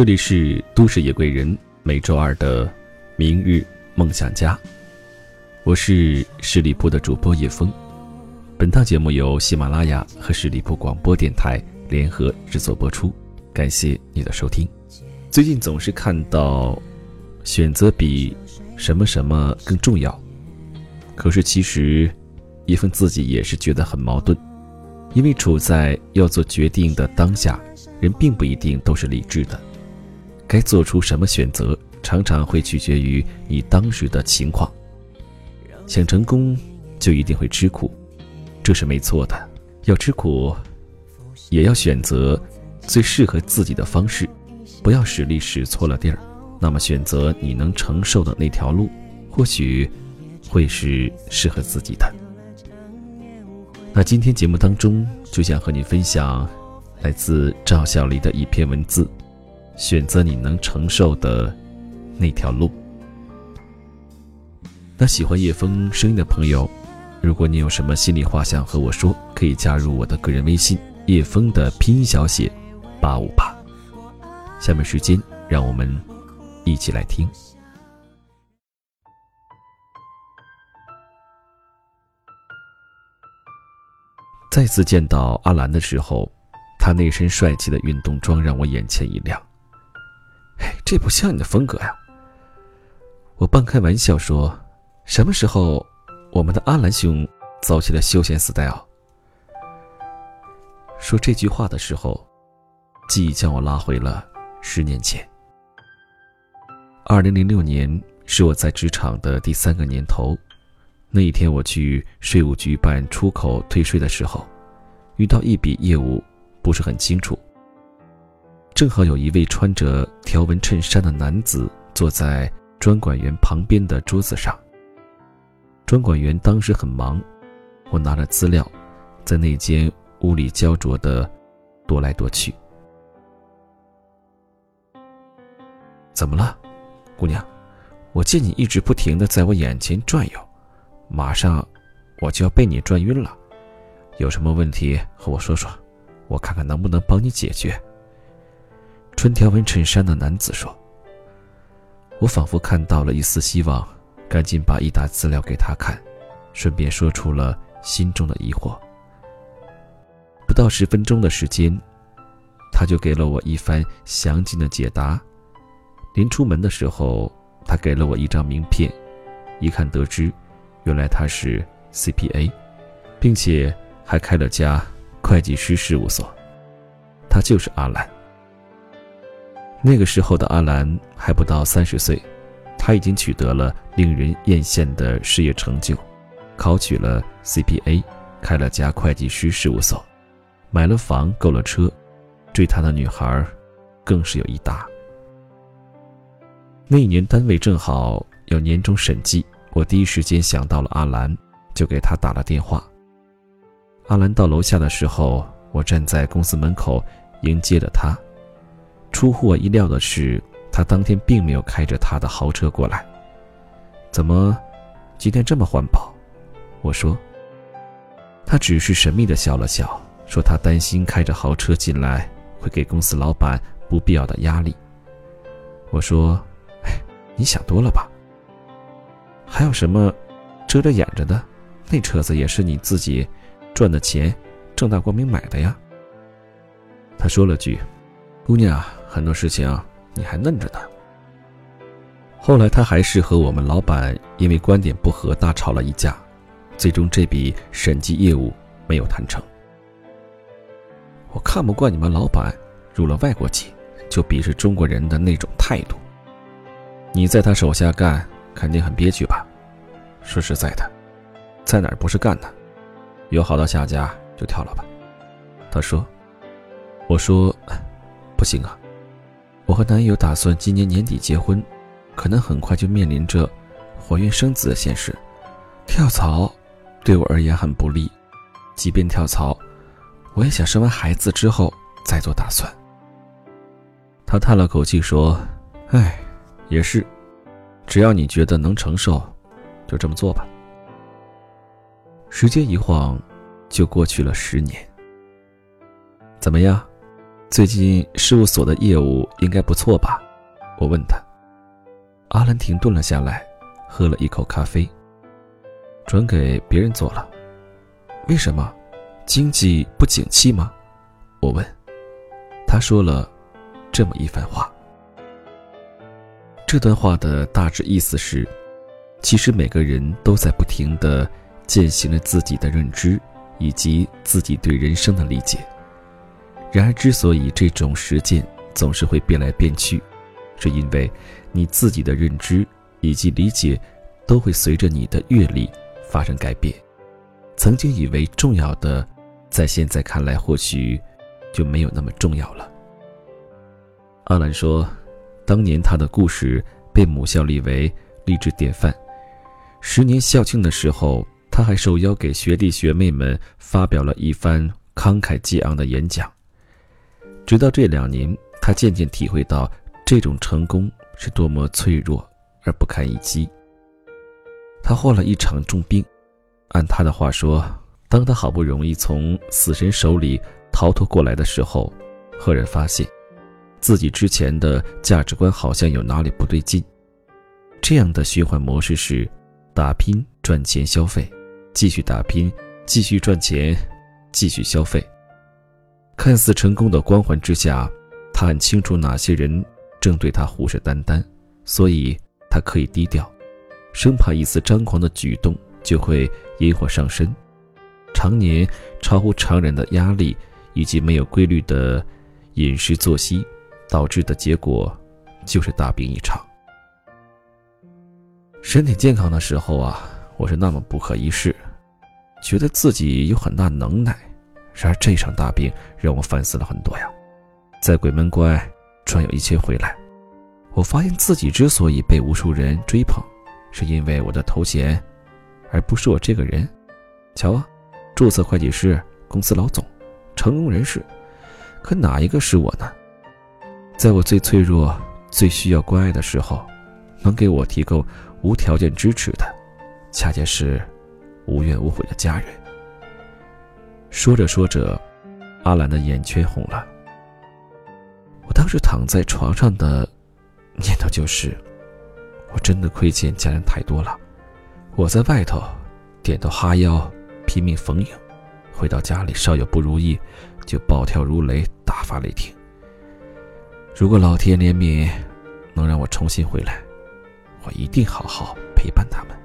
这里是都市夜归人，每周二的明日梦想家，我是十里铺的主播叶峰。本档节目由喜马拉雅和十里铺广播电台联合制作播出，感谢你的收听。最近总是看到选择比什么什么更重要，可是其实叶峰自己也是觉得很矛盾，因为处在要做决定的当下，人并不一定都是理智的。该做出什么选择，常常会取决于你当时的情况。想成功，就一定会吃苦，这是没错的。要吃苦，也要选择最适合自己的方式，不要使力使错了地儿。那么，选择你能承受的那条路，或许会是适合自己的。那今天节目当中，就想和你分享来自赵小黎的一篇文字。选择你能承受的那条路。那喜欢叶枫声音的朋友，如果你有什么心里话想和我说，可以加入我的个人微信叶枫的拼音小写八五八。下面时间，让我们一起来听。再次见到阿兰的时候，他那身帅气的运动装让我眼前一亮。这不像你的风格呀！我半开玩笑说：“什么时候我们的阿兰兄走起了休闲 style？” 说这句话的时候，记忆将我拉回了十年前。二零零六年是我在职场的第三个年头，那一天我去税务局办出口退税的时候，遇到一笔业务不是很清楚。正好有一位穿着条纹衬衫的男子坐在专管员旁边的桌子上。专管员当时很忙，我拿着资料，在那间屋里焦灼的踱来踱去。怎么了，姑娘？我见你一直不停的在我眼前转悠，马上我就要被你转晕了。有什么问题和我说说，我看看能不能帮你解决。穿条纹衬衫的男子说：“我仿佛看到了一丝希望，赶紧把一沓资料给他看，顺便说出了心中的疑惑。不到十分钟的时间，他就给了我一番详尽的解答。临出门的时候，他给了我一张名片，一看得知，原来他是 CPA，并且还开了家会计师事务所。他就是阿兰。”那个时候的阿兰还不到三十岁，他已经取得了令人艳羡的事业成就，考取了 CPA，开了家会计师事务所，买了房，购了车，追他的女孩更是有一大。那一年单位正好有年终审计，我第一时间想到了阿兰，就给他打了电话。阿兰到楼下的时候，我站在公司门口迎接了他。出乎我意料的是，他当天并没有开着他的豪车过来。怎么，今天这么环保？我说。他只是神秘的笑了笑，说他担心开着豪车进来会给公司老板不必要的压力。我说：“哎，你想多了吧？还有什么遮着掩着的？那车子也是你自己赚的钱，正大光明买的呀。”他说了句：“姑娘。”很多事情啊你还嫩着呢。后来他还是和我们老板因为观点不合大吵了一架，最终这笔审计业务没有谈成。我看不惯你们老板入了外国籍就鄙视中国人的那种态度。你在他手下干肯定很憋屈吧？说实在的，在哪儿不是干呢？有好到下家就跳了吧。他说：“我说，不行啊。”我和男友打算今年年底结婚，可能很快就面临着怀孕生子的现实。跳槽对我而言很不利，即便跳槽，我也想生完孩子之后再做打算。他叹了口气说：“哎，也是，只要你觉得能承受，就这么做吧。”时间一晃，就过去了十年。怎么样，最近事务所的业务应该不错吧？我问他。阿兰停顿了下来，喝了一口咖啡。转给别人做了。为什么？经济不景气吗？我问。他说了这么一番话。这段话的大致意思是，其实每个人都在不停的践行着自己的认知以及自己对人生的理解。然而，之所以这种实践总是会变来变去，是因为你自己的认知以及理解都会随着你的阅历发生改变。曾经以为重要的，在现在看来或许就没有那么重要了。阿兰说。当年他的故事被母校立为励志典范，十年校庆的时候，他还受邀给学弟学妹们发表了一番慷慨激昂的演讲。直到这两年，他渐渐体会到这种成功是多么脆弱而不堪一击。他患了一场重病，按他的话说，当他好不容易从死神手里逃脱过来的时候，赫然发现。自己之前的价值观好像有哪里不对劲，这样的循环模式是：打拼赚钱消费，继续打拼，继续赚钱，继续消费。看似成功的光环之下，他很清楚哪些人正对他虎视眈眈，所以他可以低调，生怕一丝张狂的举动就会引火上身。常年超乎常人的压力以及没有规律的饮食作息。导致的结果，就是大病一场。身体健康的时候啊，我是那么不可一世，觉得自己有很大能耐。然而这场大病让我反思了很多呀。在鬼门关转悠一圈回来，我发现自己之所以被无数人追捧，是因为我的头衔，而不是我这个人。瞧啊，注册会计师、公司老总、成功人士，可哪一个是我呢？在我最脆弱、最需要关爱的时候，能给我提供无条件支持的，恰恰是无怨无悔的家人。说着说着，阿兰的眼圈红了。我当时躺在床上的念头就是：我真的亏欠家人太多了。我在外头点头哈腰，拼命逢迎；回到家里，稍有不如意，就暴跳如雷，大发雷霆。如果老天怜悯，能让我重新回来，我一定好好陪伴他们。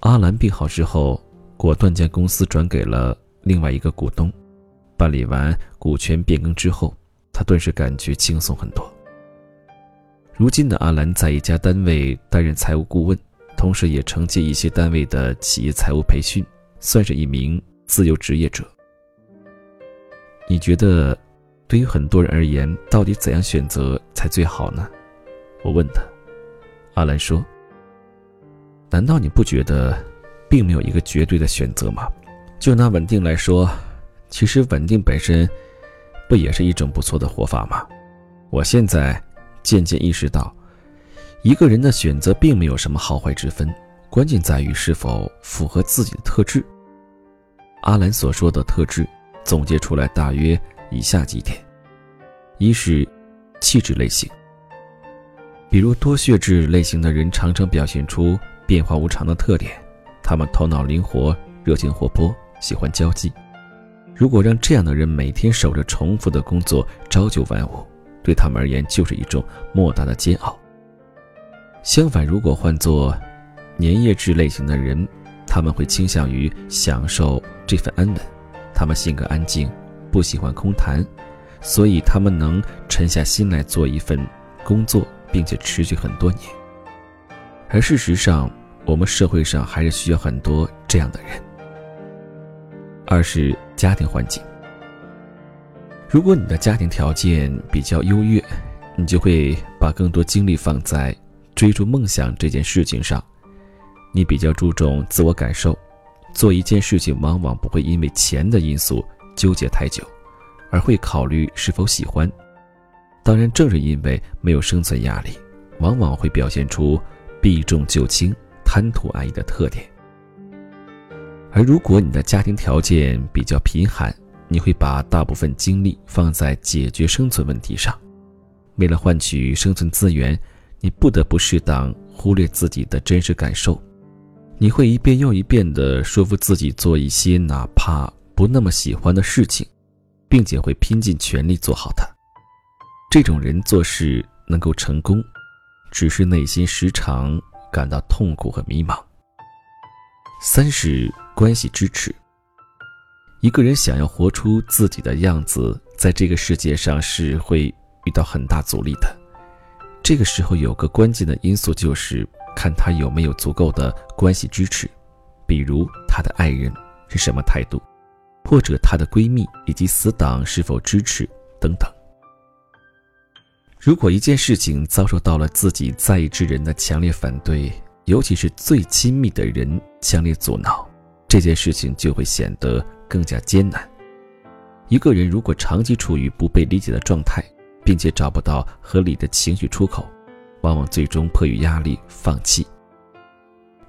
阿兰病好之后，果断将公司转给了另外一个股东。办理完股权变更之后，他顿时感觉轻松很多。如今的阿兰在一家单位担任财务顾问，同时也承接一些单位的企业财务培训，算是一名自由职业者。你觉得？对于很多人而言，到底怎样选择才最好呢？我问他。阿兰说：“难道你不觉得，并没有一个绝对的选择吗？就拿稳定来说，其实稳定本身，不也是一种不错的活法吗？我现在渐渐意识到，一个人的选择并没有什么好坏之分，关键在于是否符合自己的特质。阿兰所说的特质，总结出来大约。”以下几点：一是气质类型，比如多血质类型的人常常表现出变化无常的特点，他们头脑灵活、热情活泼、喜欢交际。如果让这样的人每天守着重复的工作，朝九晚五，对他们而言就是一种莫大的煎熬。相反，如果换做粘液质类型的人，他们会倾向于享受这份安稳，他们性格安静。不喜欢空谈，所以他们能沉下心来做一份工作，并且持续很多年。而事实上，我们社会上还是需要很多这样的人。二是家庭环境。如果你的家庭条件比较优越，你就会把更多精力放在追逐梦想这件事情上。你比较注重自我感受，做一件事情往往不会因为钱的因素。纠结太久，而会考虑是否喜欢。当然，正是因为没有生存压力，往往会表现出避重就轻、贪图安逸的特点。而如果你的家庭条件比较贫寒，你会把大部分精力放在解决生存问题上。为了换取生存资源，你不得不适当忽略自己的真实感受。你会一遍又一遍地说服自己做一些哪怕不那么喜欢的事情，并且会拼尽全力做好它。这种人做事能够成功，只是内心时常感到痛苦和迷茫。三是关系支持。一个人想要活出自己的样子，在这个世界上是会遇到很大阻力的。这个时候有个关键的因素就是看他有没有足够的关系支持，比如他的爱人是什么态度，或者他的闺蜜以及死党是否支持等等。如果一件事情遭受到了自己在意之人的强烈反对，尤其是最亲密的人强烈阻挠，这件事情就会显得。更加艰难。一个人如果长期处于不被理解的状态，并且找不到合理的情绪出口，往往最终迫于压力放弃。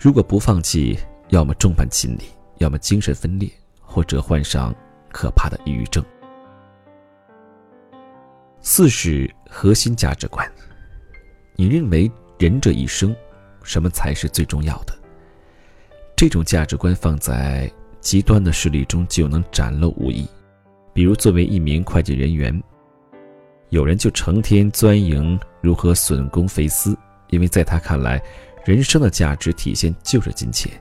如果不放弃，要么众叛亲离，要么精神分裂，或者患上可怕的抑郁症。四是核心价值观。你认为人这一生，什么才是最重要的？这种价值观放在。极端的势力中就能展露无遗，比如作为一名会计人员，有人就成天钻营如何损公肥私，因为在他看来，人生的价值体现就是金钱，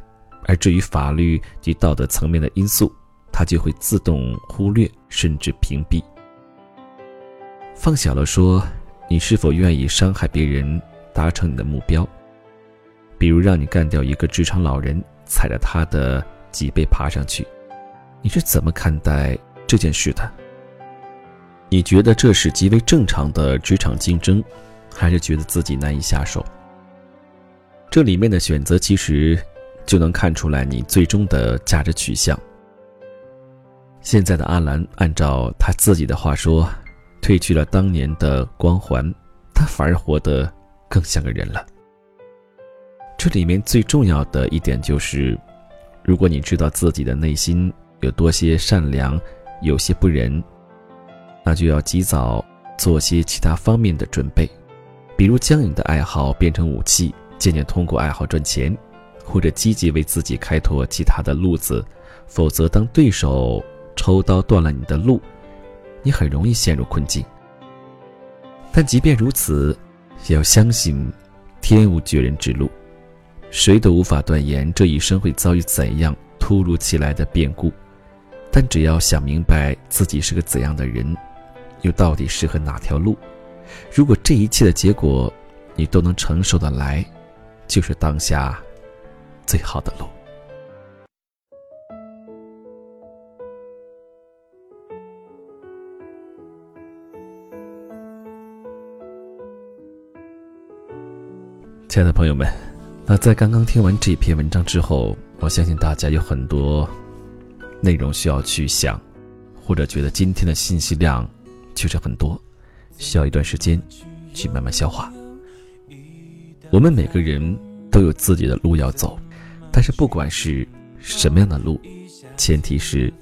而至于法律及道德层面的因素，他就会自动忽略甚至屏蔽。放小了说，你是否愿意伤害别人达成你的目标？比如让你干掉一个职场老人，踩着他的。脊背爬上去，你是怎么看待这件事的？你觉得这是极为正常的职场竞争，还是觉得自己难以下手？这里面的选择其实就能看出来你最终的价值取向。现在的阿兰，按照他自己的话说，褪去了当年的光环，他反而活得更像个人了。这里面最重要的一点就是。如果你知道自己的内心有多些善良，有些不仁，那就要及早做些其他方面的准备，比如将你的爱好变成武器，渐渐通过爱好赚钱，或者积极为自己开拓其他的路子。否则，当对手抽刀断了你的路，你很容易陷入困境。但即便如此，也要相信，天无绝人之路。谁都无法断言这一生会遭遇怎样突如其来的变故，但只要想明白自己是个怎样的人，又到底适合哪条路，如果这一切的结果你都能承受得来，就是当下最好的路。亲爱的朋友们。那在刚刚听完这篇文章之后，我相信大家有很多内容需要去想，或者觉得今天的信息量确实很多，需要一段时间去慢慢消化。我们每个人都有自己的路要走，但是不管是什么样的路，前提是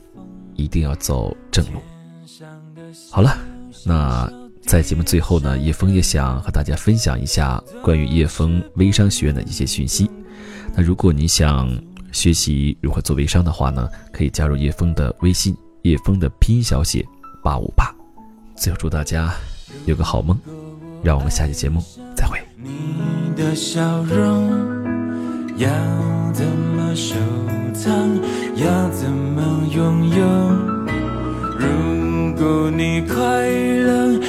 一定要走正路。好了，那。在节目最后呢，叶枫也想和大家分享一下关于叶枫微商学院的一些讯息。那如果你想学习如何做微商的话呢，可以加入叶枫的微信，叶枫的拼音小写八五八。最后祝大家有个好梦，让我们下期节目再会。你的笑容要怎么收藏？要怎么拥有？如果你快乐。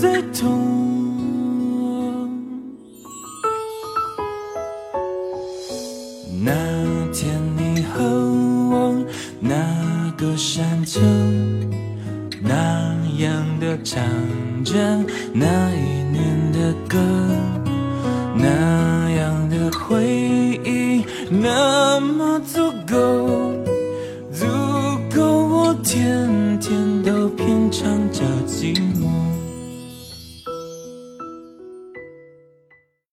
最痛。那天你和我，那个山丘，那样的唱着那一年的歌，那样的回忆那么足够，足够我天天都品尝着寂寞。